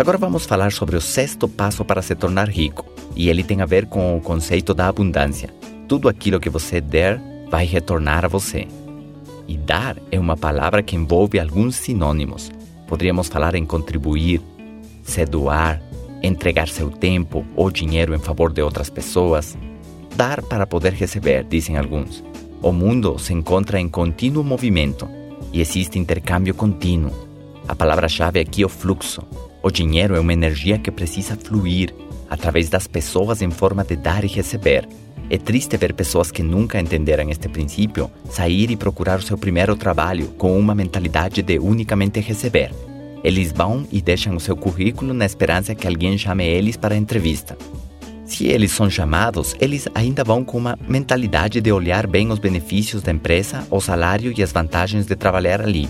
Agora vamos falar sobre o sexto passo para se tornar rico, e ele tem a ver com o conceito da abundância. Tudo aquilo que você der vai retornar a você. E dar é uma palavra que envolve alguns sinônimos. Poderíamos falar em contribuir, se doar, entregar seu tempo ou dinheiro em favor de outras pessoas. Dar para poder receber, dizem alguns. O mundo se encontra em contínuo movimento e existe intercâmbio contínuo. A palavra-chave aqui é o fluxo. O dinheiro é uma energia que precisa fluir através das pessoas em forma de dar e receber. É triste ver pessoas que nunca entenderam este princípio sair e procurar o seu primeiro trabalho com uma mentalidade de unicamente receber. Eles vão e deixam o seu currículo na esperança que alguém chame eles para a entrevista. Se eles são chamados, eles ainda vão com uma mentalidade de olhar bem os benefícios da empresa, o salário e as vantagens de trabalhar ali.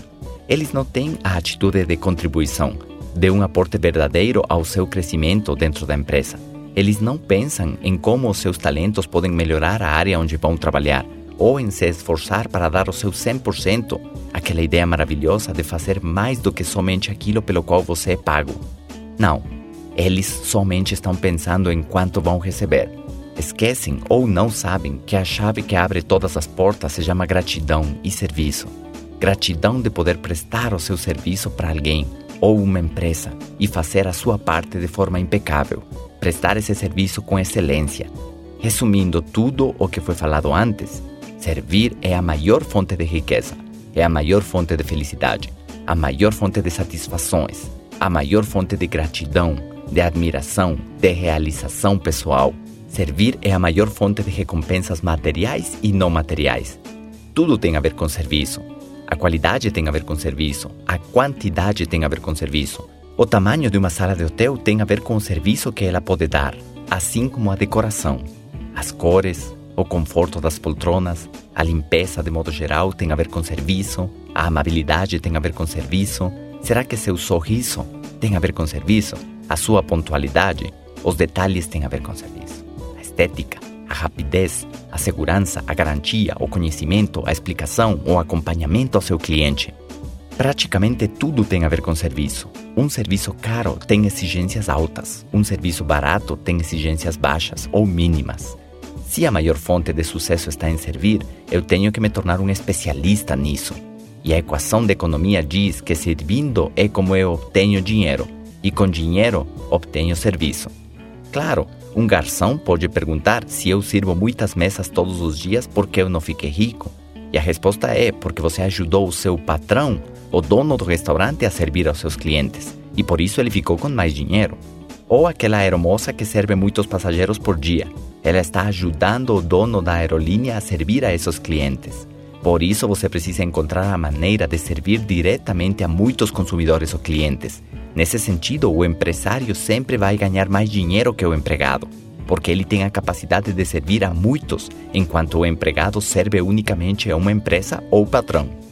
Eles não têm a atitude de contribuição, de um aporte verdadeiro ao seu crescimento dentro da empresa. Eles não pensam em como os seus talentos podem melhorar a área onde vão trabalhar ou em se esforçar para dar o seu 100%, aquela ideia maravilhosa de fazer mais do que somente aquilo pelo qual você é pago. Não, eles somente estão pensando em quanto vão receber. Esquecem ou não sabem que a chave que abre todas as portas se chama gratidão e serviço. Gratidão de poder prestar o seu serviço para alguém ou uma empresa e fazer a sua parte de forma impecável. Prestar esse serviço com excelência. Resumindo tudo o que foi falado antes, servir é a maior fonte de riqueza, é a maior fonte de felicidade, a maior fonte de satisfações, a maior fonte de gratidão, de admiração, de realização pessoal. Servir é a maior fonte de recompensas materiais e não materiais. Tudo tem a ver com serviço. A qualidade tem a ver com serviço, a quantidade tem a ver com serviço. O tamanho de uma sala de hotel tem a ver com o serviço que ela pode dar, assim como a decoração. As cores, o conforto das poltronas, a limpeza de modo geral tem a ver com serviço, a amabilidade tem a ver com serviço. Será que seu sorriso tem a ver com serviço? A sua pontualidade? Os detalhes têm a ver com serviço. A estética, a rapidez, a segurança, a garantia, o conhecimento, a explicação, o acompanhamento ao seu cliente. Praticamente tudo tem a ver com serviço. Um serviço caro tem exigências altas, um serviço barato tem exigências baixas ou mínimas. Se a maior fonte de sucesso está em servir, eu tenho que me tornar um especialista nisso. E a equação da economia diz que servindo é como eu obtenho dinheiro, e com dinheiro obtenho serviço. Claro, um garçom pode perguntar se eu sirvo muitas mesas todos os dias porque eu não fiquei rico. E a resposta é porque você ajudou o seu patrão, o dono do restaurante, a servir aos seus clientes. E por isso ele ficou com mais dinheiro. Ou aquela aeromoça que serve muitos passageiros por dia. Ela está ajudando o dono da aerolínea a servir a esses clientes. Por isso você precisa encontrar a maneira de servir diretamente a muitos consumidores ou clientes Nesse sentido, o empresário sempre vai ganhar mais dinheiro que o empregado, porque ele tem a capacidade de servir a muitos, enquanto o empregado serve unicamente a uma empresa ou patrão.